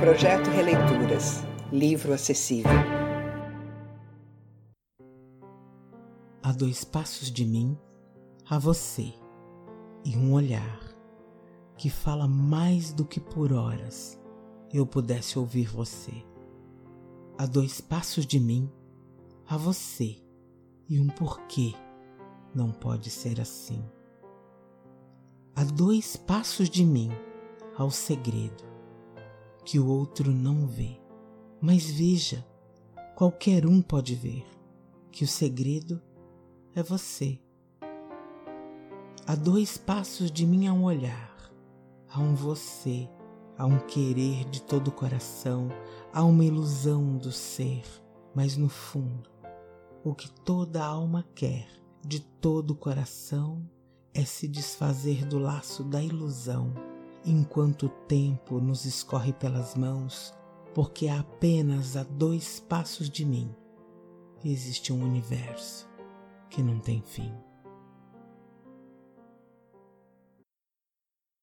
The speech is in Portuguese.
Projeto Releituras Livro acessível. A dois passos de mim, a você, e um olhar que fala mais do que por horas eu pudesse ouvir você. A dois passos de mim, a você, e um porquê não pode ser assim. A dois passos de mim, ao segredo que o outro não vê. Mas veja, qualquer um pode ver que o segredo é você. A dois passos de mim há um olhar, há um você, há um querer de todo o coração, há uma ilusão do ser, mas no fundo, o que toda alma quer de todo o coração é se desfazer do laço da ilusão enquanto o tempo nos escorre pelas mãos, porque apenas a dois passos de mim existe um universo que não tem fim.